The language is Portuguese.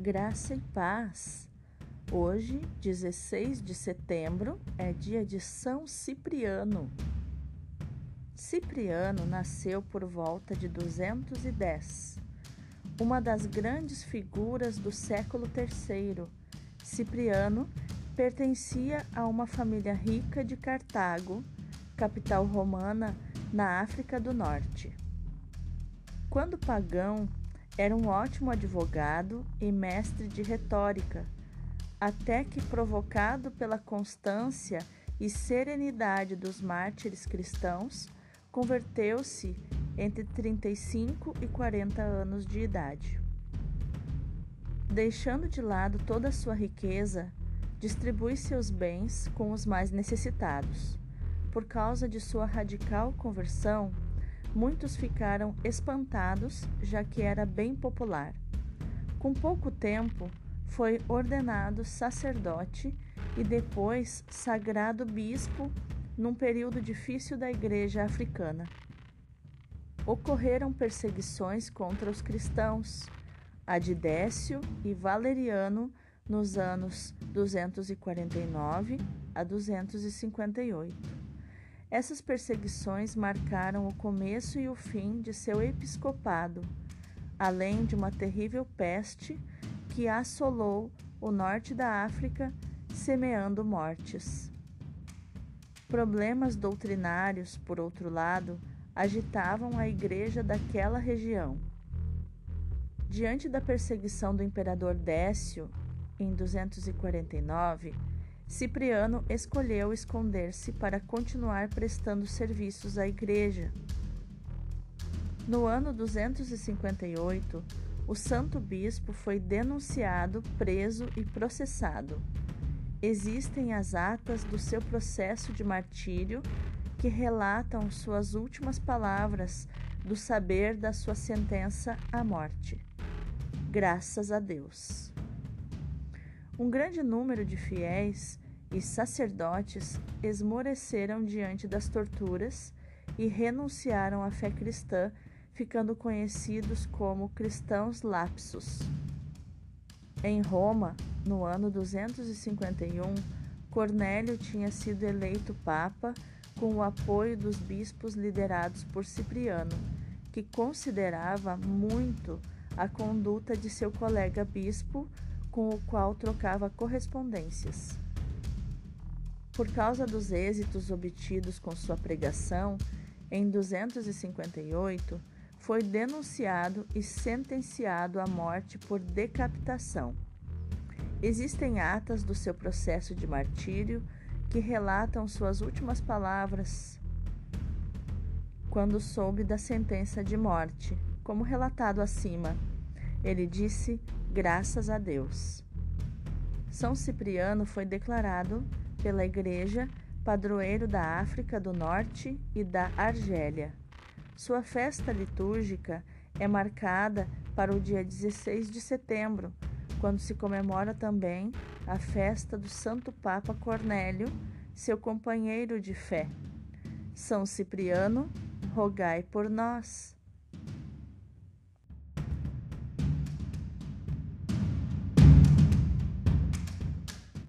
graça e paz. Hoje, 16 de setembro, é dia de São Cipriano. Cipriano nasceu por volta de 210. Uma das grandes figuras do século III, Cipriano pertencia a uma família rica de Cartago, capital romana na África do Norte. Quando pagão, era um ótimo advogado e mestre de retórica, até que, provocado pela constância e serenidade dos mártires cristãos, converteu-se entre 35 e 40 anos de idade. Deixando de lado toda a sua riqueza, distribui seus bens com os mais necessitados. Por causa de sua radical conversão, Muitos ficaram espantados, já que era bem popular. Com pouco tempo, foi ordenado sacerdote e depois sagrado bispo num período difícil da igreja africana. Ocorreram perseguições contra os cristãos, a de Décio e Valeriano nos anos 249 a 258. Essas perseguições marcaram o começo e o fim de seu episcopado, além de uma terrível peste que assolou o norte da África, semeando mortes. Problemas doutrinários, por outro lado, agitavam a igreja daquela região. Diante da perseguição do imperador Décio, em 249, Cipriano escolheu esconder-se para continuar prestando serviços à igreja. No ano 258, o santo bispo foi denunciado, preso e processado. Existem as atas do seu processo de martírio que relatam suas últimas palavras do saber da sua sentença à morte. Graças a Deus. Um grande número de fiéis e sacerdotes esmoreceram diante das torturas e renunciaram à fé cristã, ficando conhecidos como cristãos lapsos. Em Roma, no ano 251, Cornélio tinha sido eleito papa com o apoio dos bispos liderados por Cipriano, que considerava muito a conduta de seu colega bispo com o qual trocava correspondências. Por causa dos êxitos obtidos com sua pregação, em 258, foi denunciado e sentenciado à morte por decapitação. Existem atas do seu processo de martírio que relatam suas últimas palavras quando soube da sentença de morte, como relatado acima. Ele disse: graças a Deus. São Cipriano foi declarado pela Igreja padroeiro da África do Norte e da Argélia. Sua festa litúrgica é marcada para o dia 16 de setembro, quando se comemora também a festa do Santo Papa Cornélio, seu companheiro de fé. São Cipriano, rogai por nós.